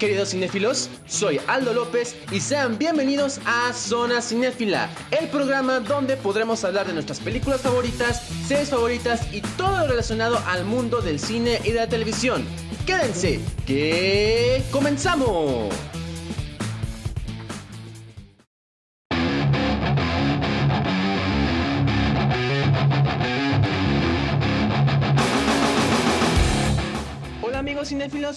queridos cinéfilos, soy Aldo López y sean bienvenidos a Zona Cinéfila, el programa donde podremos hablar de nuestras películas favoritas, series favoritas y todo lo relacionado al mundo del cine y de la televisión. Quédense, que comenzamos.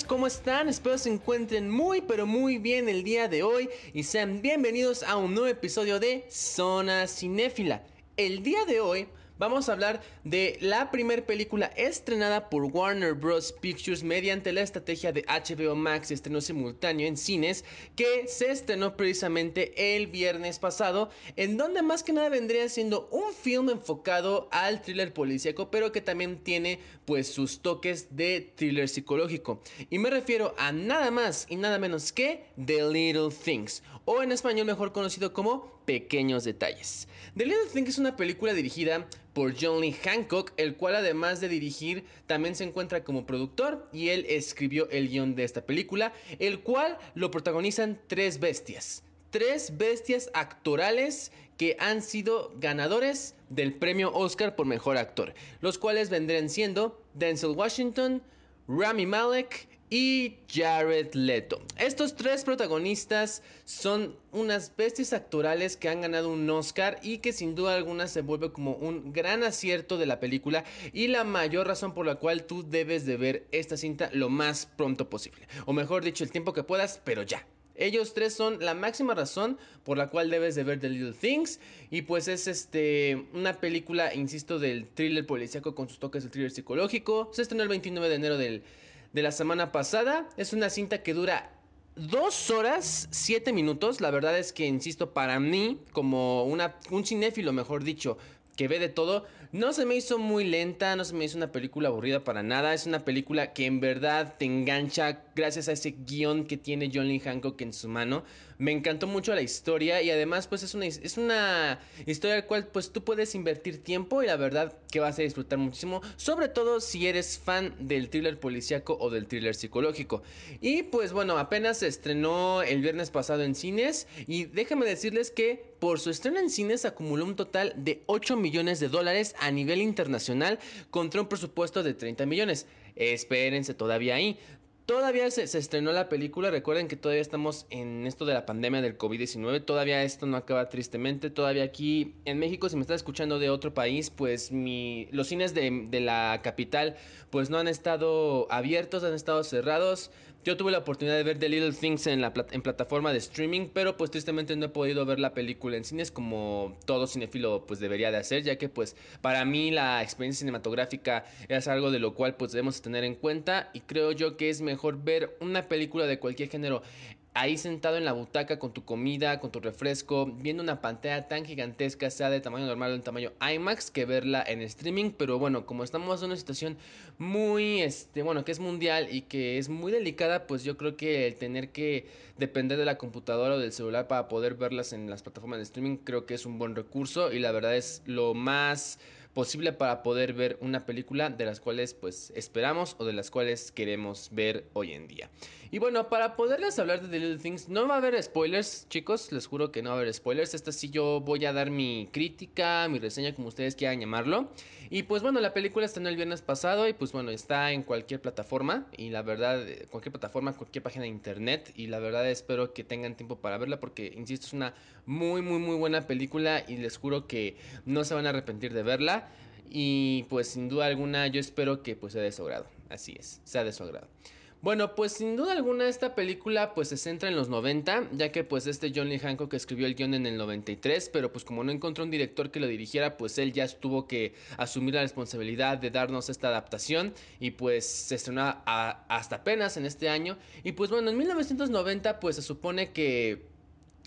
¿Cómo están? Espero se encuentren muy pero muy bien el día de hoy y sean bienvenidos a un nuevo episodio de Zona Cinéfila. El día de hoy vamos a hablar de la primera película estrenada por Warner Bros. Pictures mediante la estrategia de HBO Max estreno simultáneo en cines que se estrenó precisamente el viernes pasado, en donde más que nada vendría siendo un film enfocado al thriller policíaco, pero que también tiene pues sus toques de thriller psicológico. Y me refiero a nada más y nada menos que The Little Things, o en español mejor conocido como Pequeños Detalles. The Little Things es una película dirigida por John Lee Hancock, el cual además de dirigir también se encuentra como productor y él escribió el guion de esta película, el cual lo protagonizan tres bestias. Tres bestias actorales que han sido ganadores del premio Oscar por mejor actor, los cuales vendrían siendo Denzel Washington, Rami Malek y Jared Leto. Estos tres protagonistas son unas bestias actorales que han ganado un Oscar y que sin duda alguna se vuelve como un gran acierto de la película y la mayor razón por la cual tú debes de ver esta cinta lo más pronto posible. O mejor dicho, el tiempo que puedas, pero ya. Ellos tres son la máxima razón por la cual debes de ver The Little Things. Y pues es este una película, insisto, del thriller policíaco con sus toques de thriller psicológico. Se estrenó el 29 de enero del de la semana pasada. Es una cinta que dura dos horas, siete minutos. La verdad es que, insisto, para mí, como una, un cinéfilo, mejor dicho, que ve de todo, no se me hizo muy lenta, no se me hizo una película aburrida para nada. Es una película que en verdad te engancha gracias a ese guion que tiene John Lee Hancock en su mano. Me encantó mucho la historia y además pues es una, es una historia al cual pues tú puedes invertir tiempo y la verdad que vas a disfrutar muchísimo. Sobre todo si eres fan del thriller policíaco o del thriller psicológico. Y pues bueno, apenas se estrenó el viernes pasado en cines y déjenme decirles que por su estreno en cines acumuló un total de 8 millones de dólares a nivel internacional contra un presupuesto de 30 millones. Espérense todavía ahí. Todavía se, estrenó la película, recuerden que todavía estamos en esto de la pandemia del COVID-19, todavía esto no acaba tristemente, todavía aquí en México, si me estás escuchando de otro país, pues mi, los cines de, de la capital pues no han estado abiertos, han estado cerrados, yo tuve la oportunidad de ver The Little Things en la en plataforma de streaming, pero pues tristemente no he podido ver la película en cines como todo cinefilo pues debería de hacer, ya que pues para mí la experiencia cinematográfica es algo de lo cual pues debemos tener en cuenta y creo yo que es mejor ver una película de cualquier género ahí sentado en la butaca con tu comida, con tu refresco, viendo una pantalla tan gigantesca, sea de tamaño normal o de tamaño IMAX, que verla en streaming. Pero bueno, como estamos en una situación muy, este, bueno, que es mundial y que es muy delicada, pues yo creo que el tener que depender de la computadora o del celular para poder verlas en las plataformas de streaming, creo que es un buen recurso y la verdad es lo más posible para poder ver una película de las cuales pues esperamos o de las cuales queremos ver hoy en día. Y bueno, para poderles hablar de The Little Things, no va a haber spoilers, chicos, les juro que no va a haber spoilers. Esta sí yo voy a dar mi crítica, mi reseña, como ustedes quieran llamarlo. Y pues bueno, la película está en el viernes pasado y pues bueno, está en cualquier plataforma. Y la verdad, cualquier plataforma, cualquier página de internet. Y la verdad espero que tengan tiempo para verla porque, insisto, es una muy, muy, muy buena película y les juro que no se van a arrepentir de verla. Y pues sin duda alguna yo espero que pues sea de su agrado. Así es, sea de su agrado. Bueno, pues sin duda alguna esta película pues se centra en los 90, ya que pues este John Lee Hancock escribió el guion en el 93, pero pues como no encontró un director que lo dirigiera, pues él ya tuvo que asumir la responsabilidad de darnos esta adaptación y pues se estrenó hasta apenas en este año. Y pues bueno, en 1990 pues se supone que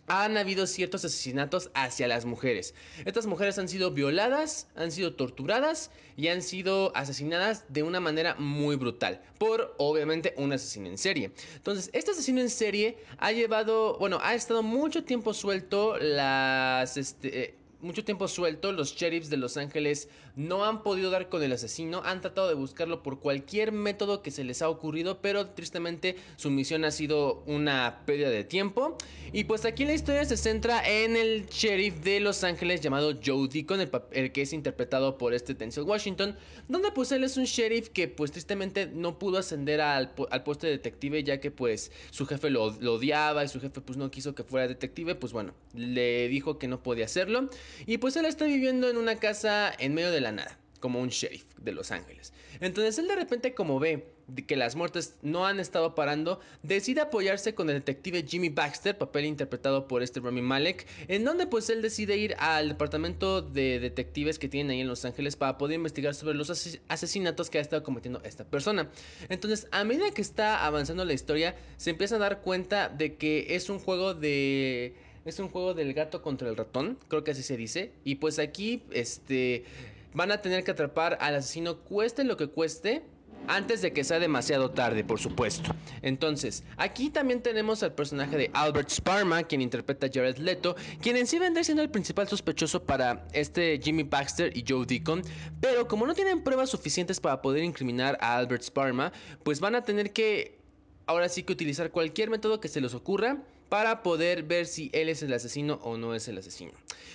han habido ciertos asesinatos hacia las mujeres. Estas mujeres han sido violadas, han sido torturadas y han sido asesinadas de una manera muy brutal por obviamente un asesino en serie. Entonces, este asesino en serie ha llevado, bueno, ha estado mucho tiempo suelto las este, mucho tiempo suelto, los sheriffs de Los Ángeles no han podido dar con el asesino, han tratado de buscarlo por cualquier método que se les ha ocurrido, pero tristemente su misión ha sido una pérdida de tiempo. Y pues aquí la historia se centra en el sheriff de Los Ángeles llamado Joe Deacon, el, que es interpretado por este Denzel Washington, donde pues él es un sheriff que pues tristemente no pudo ascender al, al puesto de detective ya que pues su jefe lo, lo odiaba y su jefe pues no quiso que fuera detective, pues bueno, le dijo que no podía hacerlo. Y pues él está viviendo en una casa en medio de la nada, como un sheriff de Los Ángeles. Entonces él de repente como ve que las muertes no han estado parando, decide apoyarse con el detective Jimmy Baxter, papel interpretado por este Rami Malek, en donde pues él decide ir al departamento de detectives que tienen ahí en Los Ángeles para poder investigar sobre los asesinatos que ha estado cometiendo esta persona. Entonces, a medida que está avanzando la historia, se empieza a dar cuenta de que es un juego de es un juego del gato contra el ratón, creo que así se dice. Y pues aquí, este, van a tener que atrapar al asesino cueste lo que cueste. Antes de que sea demasiado tarde, por supuesto. Entonces, aquí también tenemos al personaje de Albert Sparma, quien interpreta a Jared Leto, quien en sí vendrá siendo el principal sospechoso para este Jimmy Baxter y Joe Deacon. Pero como no tienen pruebas suficientes para poder incriminar a Albert Sparma, pues van a tener que ahora sí que utilizar cualquier método que se les ocurra para poder ver si él es el asesino o no es el asesino.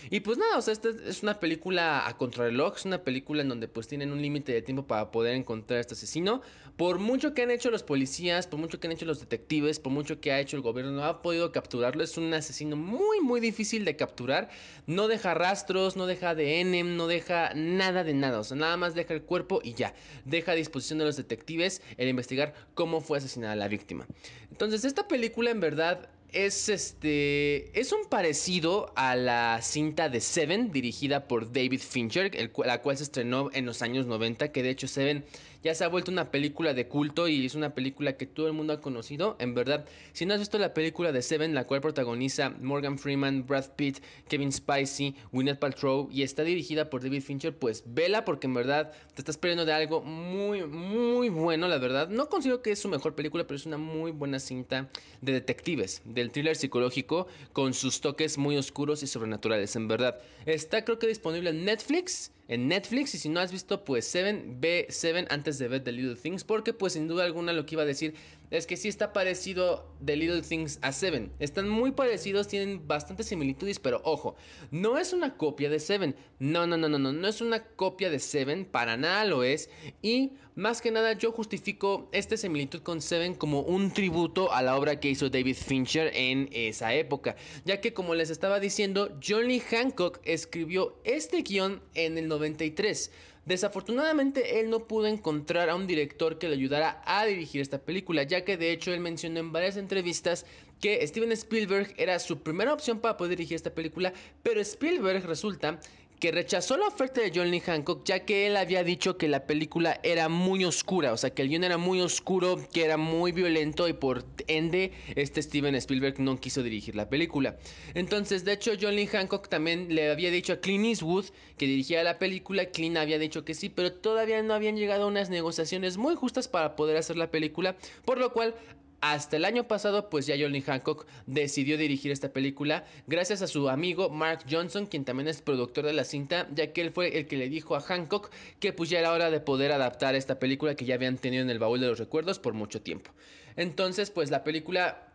Y pues nada, o sea, esta es una película a contrarreloj, es una película en donde pues tienen un límite de tiempo para poder encontrar a este asesino. Por mucho que han hecho los policías, por mucho que han hecho los detectives, por mucho que ha hecho el gobierno, no ha podido capturarlo. Es un asesino muy, muy difícil de capturar. No deja rastros, no deja ADN, no deja nada de nada. O sea, nada más deja el cuerpo y ya. Deja a disposición de los detectives el investigar cómo fue asesinada la víctima. Entonces, esta película en verdad es este. Es un parecido a la cinta de Seven, dirigida por David Fincher, la cual se estrenó en los años 90. Que de hecho, Seven ya se ha vuelto una película de culto y es una película que todo el mundo ha conocido. En verdad, si no has visto la película de Seven, la cual protagoniza Morgan Freeman, Brad Pitt, Kevin Spacey, Gwyneth Paltrow y está dirigida por David Fincher, pues vela porque en verdad te estás perdiendo de algo muy, muy bueno, la verdad. No considero que es su mejor película, pero es una muy buena cinta de detectives, del thriller psicológico con sus toques muy oscuros y sobrenaturales, en verdad. Está creo que disponible en Netflix en Netflix. Y si no has visto, pues Seven, ve Seven antes de ver The Little Things. Porque pues sin duda alguna lo que iba a decir es que sí está parecido The Little Things a Seven. Están muy parecidos, tienen bastantes similitudes, pero ojo, no es una copia de Seven. No, no, no, no, no, no es una copia de Seven, para nada lo es. Y más que nada yo justifico esta similitud con Seven como un tributo a la obra que hizo David Fincher en esa época. Ya que como les estaba diciendo, John Lee Hancock escribió este guion en el 93. Desafortunadamente él no pudo encontrar a un director que le ayudara a dirigir esta película, ya que de hecho él mencionó en varias entrevistas que Steven Spielberg era su primera opción para poder dirigir esta película, pero Spielberg resulta que rechazó la oferta de John Lee Hancock ya que él había dicho que la película era muy oscura, o sea que el guion era muy oscuro, que era muy violento y por ende este Steven Spielberg no quiso dirigir la película. Entonces, de hecho, John Lee Hancock también le había dicho a Clint Eastwood que dirigía la película, Clint había dicho que sí, pero todavía no habían llegado a unas negociaciones muy justas para poder hacer la película, por lo cual hasta el año pasado, pues ya Johnny Hancock decidió dirigir esta película gracias a su amigo Mark Johnson, quien también es productor de la cinta, ya que él fue el que le dijo a Hancock que pues ya era hora de poder adaptar esta película que ya habían tenido en el baúl de los recuerdos por mucho tiempo. Entonces, pues la película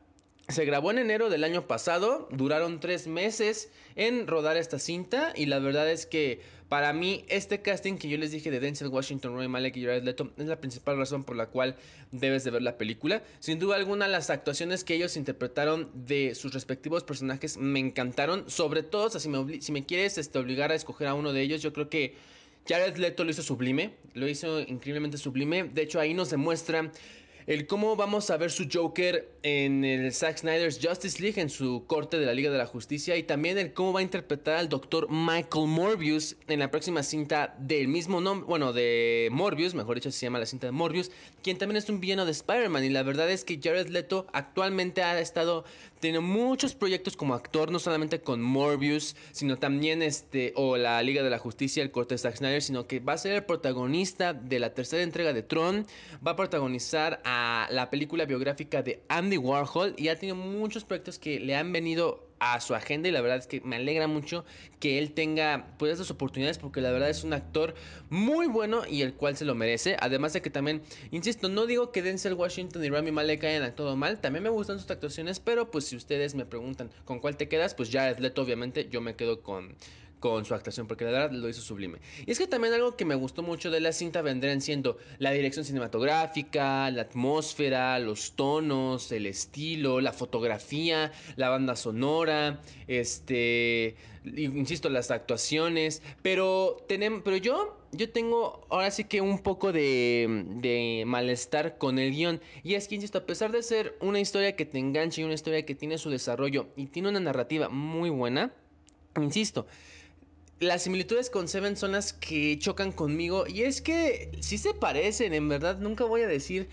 se grabó en enero del año pasado, duraron tres meses en rodar esta cinta y la verdad es que para mí este casting que yo les dije de Denzel Washington, Roy Malek y Jared Leto es la principal razón por la cual debes de ver la película. Sin duda alguna las actuaciones que ellos interpretaron de sus respectivos personajes me encantaron, sobre todo, si, me quieres este, obligar a escoger a uno de ellos, yo creo que Jared Leto lo hizo sublime, lo hizo increíblemente sublime, de hecho ahí nos demuestra el cómo vamos a ver su Joker en el Zack Snyder's Justice League, en su corte de la Liga de la Justicia, y también el cómo va a interpretar al doctor Michael Morbius en la próxima cinta del mismo nombre, bueno, de Morbius, mejor dicho, se llama la cinta de Morbius, quien también es un villano de Spider-Man, y la verdad es que Jared Leto actualmente ha estado tiene muchos proyectos como actor, no solamente con Morbius, sino también este, o la Liga de la Justicia, el corte de Zack Snyder, sino que va a ser el protagonista de la tercera entrega de Tron, va a protagonizar a la película biográfica de Andy Warhol y ha tenido muchos proyectos que le han venido a su agenda y la verdad es que me alegra mucho que él tenga pues esas oportunidades porque la verdad es un actor muy bueno y el cual se lo merece. Además de que también, insisto, no digo que Denzel Washington y Rami Malek hayan todo mal, también me gustan sus actuaciones, pero pues si ustedes me preguntan con cuál te quedas, pues ya Leto obviamente yo me quedo con con su actuación, porque la verdad lo hizo sublime. Y es que también algo que me gustó mucho de la cinta vendrían siendo la dirección cinematográfica, la atmósfera, los tonos, el estilo, la fotografía, la banda sonora, este, insisto, las actuaciones, pero tenemos, pero yo yo tengo ahora sí que un poco de, de, malestar con el guion. Y es que, insisto, a pesar de ser una historia que te engancha y una historia que tiene su desarrollo y tiene una narrativa muy buena, insisto, las similitudes con Seven son las que chocan conmigo. Y es que sí se parecen, en verdad. Nunca voy a decir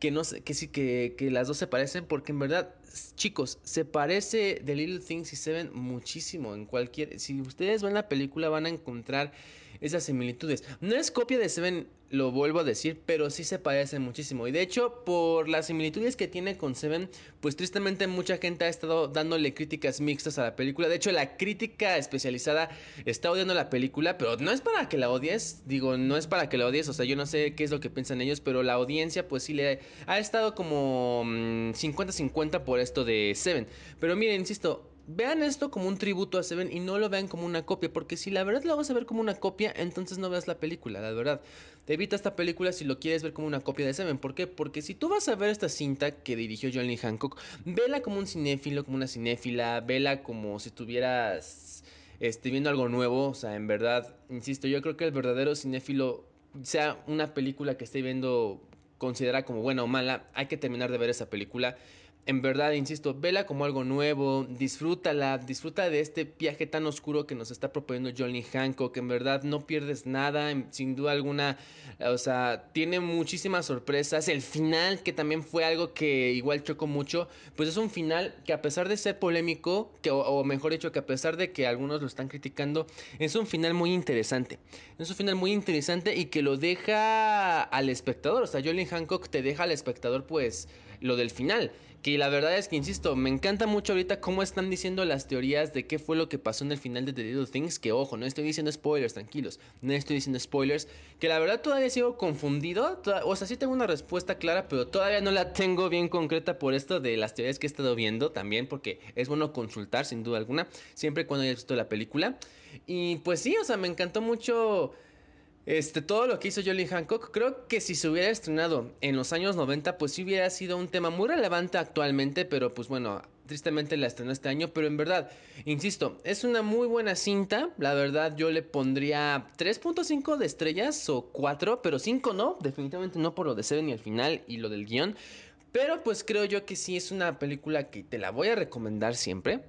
que no que sí, que, que, las dos se parecen. Porque en verdad, chicos, se parece The Little Things y Seven muchísimo. En cualquier. Si ustedes ven la película, van a encontrar esas similitudes. No es copia de Seven lo vuelvo a decir, pero sí se parece muchísimo. Y de hecho, por las similitudes que tiene con Seven, pues tristemente mucha gente ha estado dándole críticas mixtas a la película. De hecho, la crítica especializada está odiando la película, pero no es para que la odies. Digo, no es para que la odies. O sea, yo no sé qué es lo que piensan ellos, pero la audiencia, pues sí le ha estado como 50-50 mm, por esto de Seven. Pero miren, insisto, vean esto como un tributo a Seven y no lo vean como una copia, porque si la verdad lo vas a ver como una copia, entonces no veas la película, la verdad. Te evita esta película si lo quieres ver como una copia de Seven. ¿Por qué? Porque si tú vas a ver esta cinta que dirigió Johnny Hancock, vela como un cinéfilo, como una cinéfila, vela como si estuvieras este, viendo algo nuevo. O sea, en verdad, insisto, yo creo que el verdadero cinéfilo, sea una película que esté viendo considera como buena o mala, hay que terminar de ver esa película en verdad, insisto, vela como algo nuevo, disfrútala, disfruta de este viaje tan oscuro que nos está proponiendo Johnny Hancock, en verdad no pierdes nada, sin duda alguna, o sea, tiene muchísimas sorpresas, el final que también fue algo que igual chocó mucho, pues es un final que a pesar de ser polémico, que, o, mejor dicho, que a pesar de que algunos lo están criticando, es un final muy interesante, es un final muy interesante y que lo deja al espectador, o sea, Johnny Hancock te deja al espectador pues lo del final. Que la verdad es que, insisto, me encanta mucho ahorita cómo están diciendo las teorías de qué fue lo que pasó en el final de The Little Things. Que ojo, no estoy diciendo spoilers, tranquilos. No estoy diciendo spoilers. Que la verdad todavía sigo confundido. O sea, sí tengo una respuesta clara, pero todavía no la tengo bien concreta por esto de las teorías que he estado viendo también. Porque es bueno consultar, sin duda alguna. Siempre cuando hayas visto la película. Y pues sí, o sea, me encantó mucho este, todo lo que hizo Jolly Hancock, creo que si se hubiera estrenado en los años 90, pues sí hubiera sido un tema muy relevante actualmente, pero pues bueno, tristemente la estrenó este año, pero en verdad, insisto, es una muy buena cinta, la verdad yo le pondría 3.5 de estrellas o 4, pero 5 no, definitivamente no por lo de Seven y el final y lo del guion, pero pues creo yo que sí es una película que te la voy a recomendar siempre.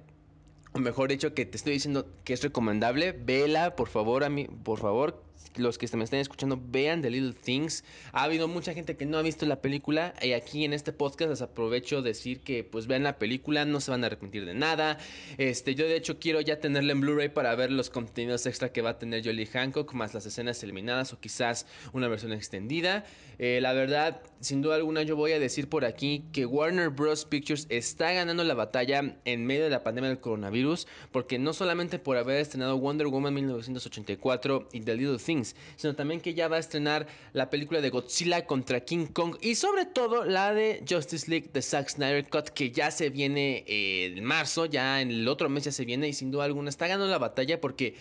O mejor dicho, que te estoy diciendo que es recomendable. Vela, por favor, a mí, por favor, los que me estén escuchando vean The Little Things. Ha habido mucha gente que no ha visto la película y aquí en este podcast les aprovecho decir que pues vean la película, no se van a arrepentir de nada. Este, yo de hecho quiero ya tenerla en Blu-ray para ver los contenidos extra que va a tener Jolie Hancock, más las escenas eliminadas o quizás una versión extendida. Eh, la verdad, sin duda alguna yo voy a decir por aquí que Warner Bros. Pictures está ganando la batalla en medio de la pandemia del coronavirus, porque no solamente por haber estrenado Wonder Woman 1984 y The Little Things, sino también que ya va a estrenar la película de Godzilla contra King Kong y sobre todo la de Justice League de Zack Snyder Cut que ya se viene eh, en marzo, ya en el otro mes ya se viene y sin duda alguna está ganando la batalla porque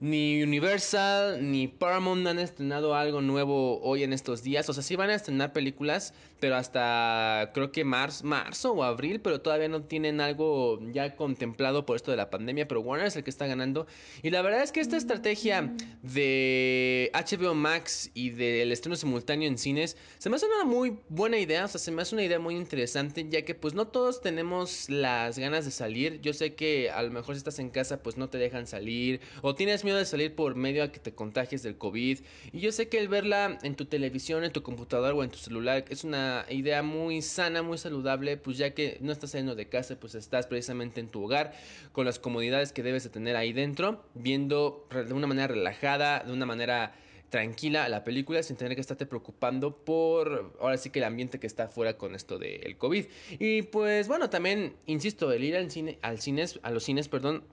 ni Universal ni Paramount han estrenado algo nuevo hoy en estos días. O sea, sí van a estrenar películas, pero hasta creo que marzo, marzo o abril, pero todavía no tienen algo ya contemplado por esto de la pandemia. Pero Warner es el que está ganando. Y la verdad es que esta estrategia de HBO Max y del estreno simultáneo en cines se me hace una muy buena idea. O sea, se me hace una idea muy interesante, ya que pues no todos tenemos las ganas de salir. Yo sé que a lo mejor si estás en casa, pues no te dejan salir o tienes miedo de salir por medio a que te contagies del COVID. Y yo sé que el verla en tu televisión, en tu computador o en tu celular es una idea muy sana, muy saludable, pues ya que no estás saliendo de casa, pues estás precisamente en tu hogar con las comodidades que debes de tener ahí dentro, viendo de una manera relajada, de una manera tranquila la película sin tener que estarte preocupando por ahora sí que el ambiente que está afuera con esto del COVID. Y pues bueno, también insisto, el ir al cine, al cines, a los cines, perdón,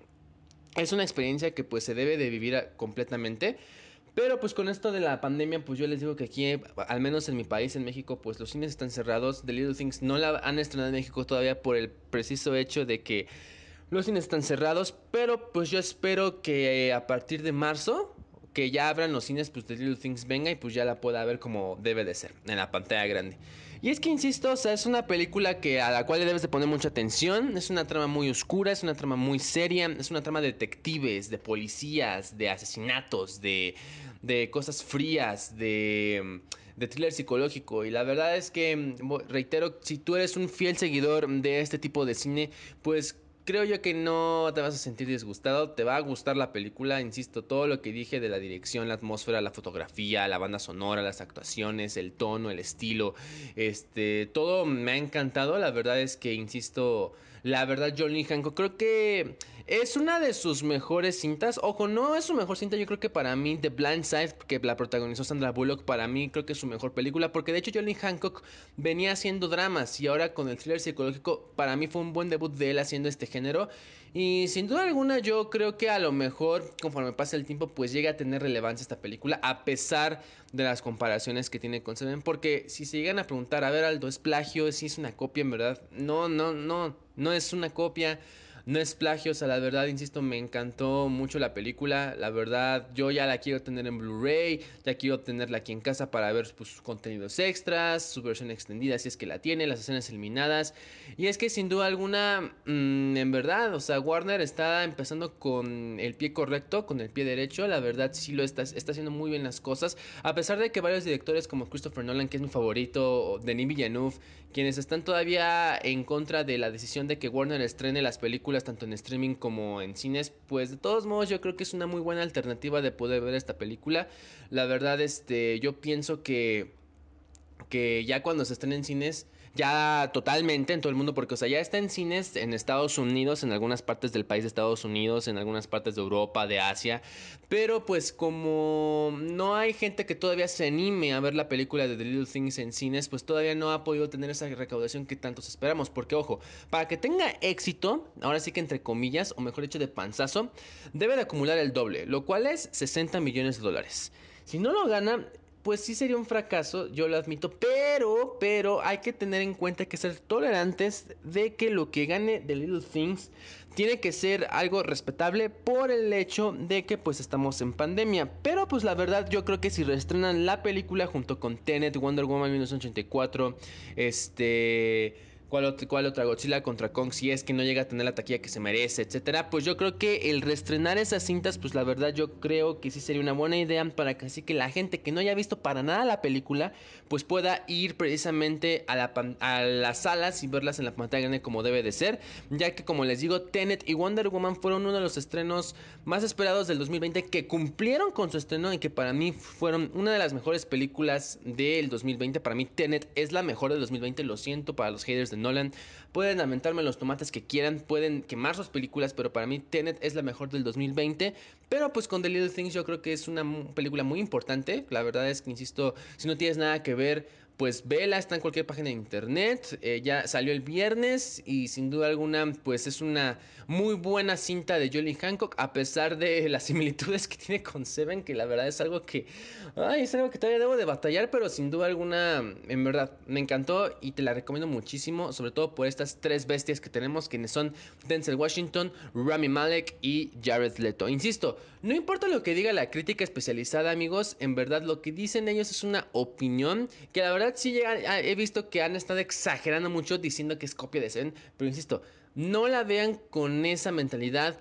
es una experiencia que pues se debe de vivir completamente. Pero pues con esto de la pandemia, pues yo les digo que aquí, al menos en mi país, en México, pues los cines están cerrados. The Little Things no la han estrenado en México todavía por el preciso hecho de que los cines están cerrados. Pero pues yo espero que a partir de marzo, que ya abran los cines, pues The Little Things venga y pues ya la pueda ver como debe de ser, en la pantalla grande. Y es que insisto, o sea, es una película que a la cual le debes de poner mucha atención, es una trama muy oscura, es una trama muy seria, es una trama de detectives, de policías, de asesinatos, de, de cosas frías, de de thriller psicológico. Y la verdad es que, reitero, si tú eres un fiel seguidor de este tipo de cine, pues creo yo que no te vas a sentir disgustado, te va a gustar la película, insisto, todo lo que dije de la dirección, la atmósfera, la fotografía, la banda sonora, las actuaciones, el tono, el estilo, este, todo me ha encantado, la verdad es que, insisto, la verdad Johnny Hancock creo que es una de sus mejores cintas. Ojo, no es su mejor cinta. Yo creo que para mí, The Blind Side, que la protagonizó Sandra Bullock, para mí creo que es su mejor película. Porque de hecho, Johnny Hancock venía haciendo dramas. Y ahora con el thriller psicológico, para mí fue un buen debut de él haciendo este género. Y sin duda alguna, yo creo que a lo mejor, conforme pasa el tiempo, pues llega a tener relevancia esta película. A pesar de las comparaciones que tiene con Seven. Porque si se llegan a preguntar, a ver, Aldo, ¿es plagio? ¿Si es una copia en verdad? No, no, no. No es una copia. No es plagio, o sea, la verdad, insisto, me encantó mucho la película. La verdad, yo ya la quiero tener en Blu-ray, ya quiero tenerla aquí en casa para ver pues, sus contenidos extras, su versión extendida si es que la tiene, las escenas eliminadas. Y es que sin duda alguna, mm, en verdad, o sea, Warner está empezando con el pie correcto, con el pie derecho. La verdad, sí lo está, está haciendo muy bien las cosas. A pesar de que varios directores como Christopher Nolan, que es mi favorito, Denis Villeneuve, quienes están todavía en contra de la decisión de que Warner estrene las películas tanto en streaming como en cines, pues de todos modos yo creo que es una muy buena alternativa de poder ver esta película. La verdad, este, yo pienso que, que ya cuando se estrene en cines ya totalmente en todo el mundo, porque o sea, ya está en cines en Estados Unidos, en algunas partes del país de Estados Unidos, en algunas partes de Europa, de Asia, pero pues como no hay gente que todavía se anime a ver la película de The Little Things en cines, pues todavía no ha podido tener esa recaudación que tantos esperamos, porque ojo, para que tenga éxito, ahora sí que entre comillas, o mejor dicho de panzazo, debe de acumular el doble, lo cual es 60 millones de dólares. Si no lo gana, pues sí sería un fracaso, yo lo admito, pero, pero hay que tener en cuenta que ser tolerantes de que lo que gane The Little Things tiene que ser algo respetable por el hecho de que pues estamos en pandemia. Pero pues la verdad yo creo que si reestrenan la película junto con Tenet, Wonder Woman 1984, este cuál, otra Godzilla contra Kong si es que no llega a tener la taquilla que se merece, etcétera. Pues yo creo que el reestrenar esas cintas, pues la verdad yo creo que sí sería una buena idea para que así que la gente que no haya visto para nada la película, pues pueda ir precisamente a las salas y verlas en la pantalla grande como debe de ser, ya que como les digo, Tenet y Wonder Woman fueron uno de los estrenos más esperados del 2020 que cumplieron con su estreno y que para mí fueron una de las mejores películas del 2020. Para mí Tenet es la mejor del 2020, lo siento para los haters de Nolan. Pueden lamentarme los tomates que quieran, pueden quemar sus películas, pero para mí Tenet es la mejor del 2020. Pero pues con The Little Things yo creo que es una película muy importante. La verdad es que, insisto, si no tienes nada que ver pues vela, está en cualquier página de internet, eh, ya salió el viernes y sin duda alguna pues es una muy buena cinta de Jolly Hancock a pesar de las similitudes que tiene con Seven, que la verdad es algo que, ay, es algo que todavía debo de batallar, pero sin duda alguna, en verdad, me encantó y te la recomiendo muchísimo, sobre todo por estas tres bestias que tenemos, quienes son Denzel Washington, Rami Malek y Jared Leto. Insisto, no importa lo que diga la crítica especializada amigos, en verdad lo que dicen ellos es una opinión que la verdad sí ah, he visto que han estado exagerando mucho diciendo que es copia de Seven, pero insisto, no la vean con esa mentalidad,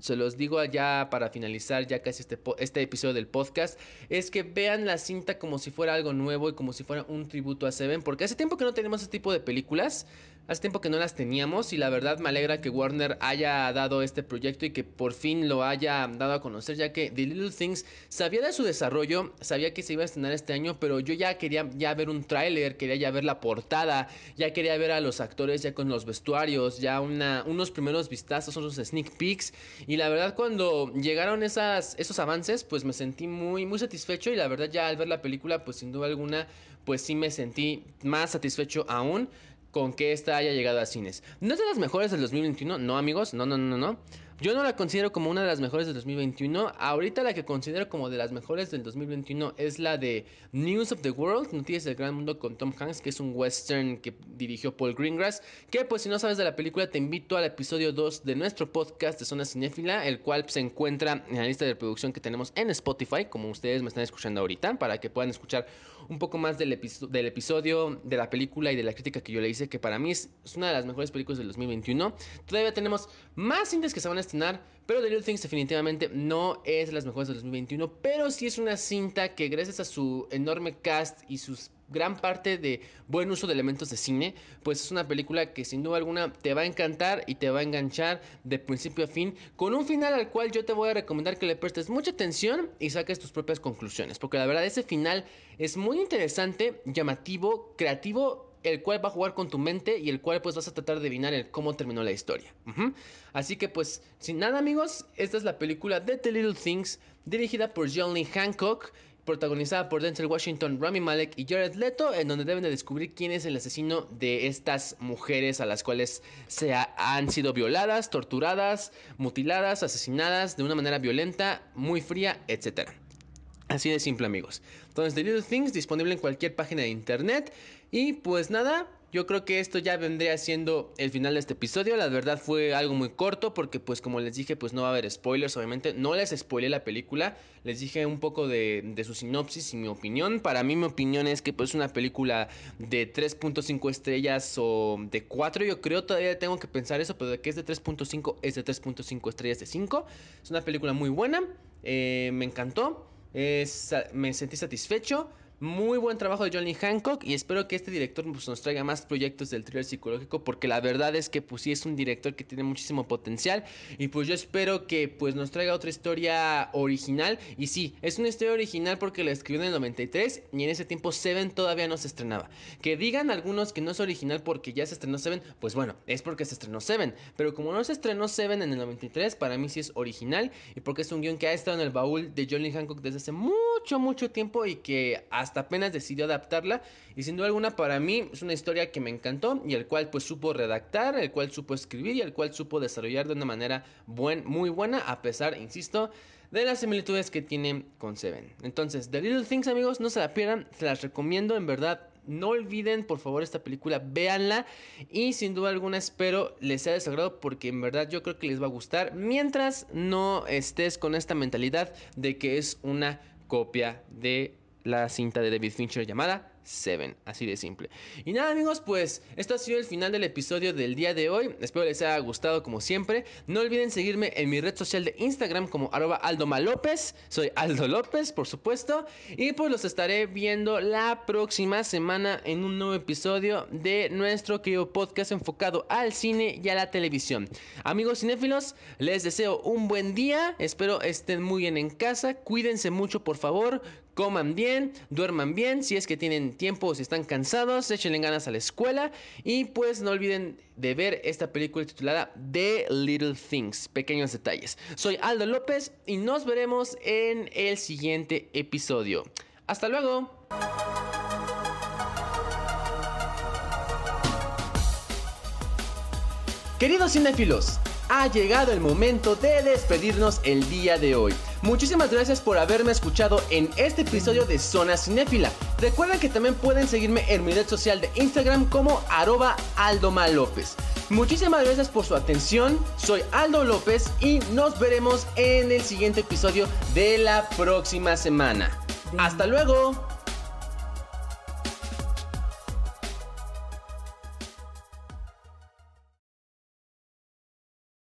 se los digo ya para finalizar ya casi este, este episodio del podcast, es que vean la cinta como si fuera algo nuevo y como si fuera un tributo a Seven, porque hace tiempo que no tenemos ese tipo de películas, Hace tiempo que no las teníamos y la verdad me alegra que Warner haya dado este proyecto y que por fin lo haya dado a conocer ya que The Little Things sabía de su desarrollo, sabía que se iba a estrenar este año, pero yo ya quería ya ver un tráiler, quería ya ver la portada, ya quería ver a los actores ya con los vestuarios, ya una, unos primeros vistazos, unos sneak peeks. Y la verdad cuando llegaron esos avances pues me sentí muy, muy satisfecho y la verdad ya al ver la película pues sin duda alguna pues sí me sentí más satisfecho aún con que esta haya llegado a cines. No es de las mejores del 2021, no amigos, no, no, no, no. Yo no la considero como una de las mejores del 2021. Ahorita la que considero como de las mejores del 2021 es la de News of the World, Noticias del Gran Mundo con Tom Hanks, que es un western que dirigió Paul Greengrass. Que pues si no sabes de la película te invito al episodio 2 de nuestro podcast de Zona Cinéfila, el cual se encuentra en la lista de producción que tenemos en Spotify, como ustedes me están escuchando ahorita, para que puedan escuchar un poco más del, del episodio, de la película y de la crítica que yo le hice, que para mí es, una de las mejores películas del 2021. Todavía tenemos más cintas que se van a estrenar, pero The Little Things definitivamente no es las mejores del 2021, pero sí es una cinta que gracias a su enorme cast y sus gran parte de buen uso de elementos de cine, pues es una película que sin duda alguna te va a encantar y te va a enganchar de principio a fin, con un final al cual yo te voy a recomendar que le prestes mucha atención y saques tus propias conclusiones, porque la verdad ese final es muy interesante, llamativo, creativo el cual va a jugar con tu mente y el cual pues vas a tratar de adivinar el cómo terminó la historia. Así que pues, sin nada amigos, esta es la película de The Little Things, dirigida por John Lee Hancock protagonizada por Denzel Washington, Rami Malek y Jared Leto, en donde deben de descubrir quién es el asesino de estas mujeres a las cuales se han sido violadas, torturadas, mutiladas, asesinadas de una manera violenta, muy fría, etc. Así de simple amigos. Entonces, The Little Things disponible en cualquier página de internet. Y pues nada, yo creo que esto ya vendría siendo el final de este episodio. La verdad fue algo muy corto porque pues como les dije pues no va a haber spoilers obviamente. No les spoilé la película. Les dije un poco de, su sinopsis y mi opinión. Para mí mi opinión es que pues es una película de 3.5 estrellas o de 4 yo creo. Todavía tengo que pensar eso. Pero de que es de 3.5 es de 3.5 estrellas de 5. Es una película muy buena. Eh, me encantó. me sentí satisfecho. Muy buen trabajo de Johnny Hancock y espero que este director pues, nos traiga más proyectos del thriller psicológico porque la verdad es que pues sí es un director que tiene muchísimo potencial y pues yo espero que pues nos traiga otra historia original y sí, es una historia original porque la escribió en el 93 y en ese tiempo Seven todavía no se estrenaba. Que digan algunos que no es original porque ya se estrenó Seven, pues bueno, es porque se estrenó Seven, pero como no se estrenó Seven en el 93, para mí sí es original y porque es un guion que ha estado en el baúl de Johnny Hancock desde hace mucho, mucho tiempo y que hasta apenas decidió adaptarla y sin duda alguna para mí es una historia que me encantó y el cual pues supo redactar, el cual supo escribir y el cual supo desarrollar de una manera buen, muy buena a pesar, insisto, de las similitudes que tiene con Seven. Entonces, The Little Things amigos, no se la pierdan, se las recomiendo en verdad. No olviden por favor esta película, véanla y sin duda alguna espero les sea desagrado porque en verdad yo creo que les va a gustar mientras no estés con esta mentalidad de que es una copia de la cinta de David Fincher llamada Seven, así de simple. Y nada amigos, pues esto ha sido el final del episodio del día de hoy. Espero les haya gustado como siempre. No olviden seguirme en mi red social de Instagram como arroba Aldo López. Soy Aldo López, por supuesto. Y pues los estaré viendo la próxima semana en un nuevo episodio de nuestro querido podcast enfocado al cine y a la televisión. Amigos cinéfilos, les deseo un buen día. Espero estén muy bien en casa. Cuídense mucho, por favor coman bien, duerman bien, si es que tienen tiempo o si están cansados, échenle ganas a la escuela y pues no olviden de ver esta película titulada The Little Things, pequeños detalles. Soy Aldo López y nos veremos en el siguiente episodio. Hasta luego. Queridos cinéfilos, ha llegado el momento de despedirnos el día de hoy. Muchísimas gracias por haberme escuchado en este episodio de Zona Cinéfila. Recuerden que también pueden seguirme en mi red social de Instagram como arroba. Muchísimas gracias por su atención, soy Aldo López y nos veremos en el siguiente episodio de la próxima semana. Hasta luego.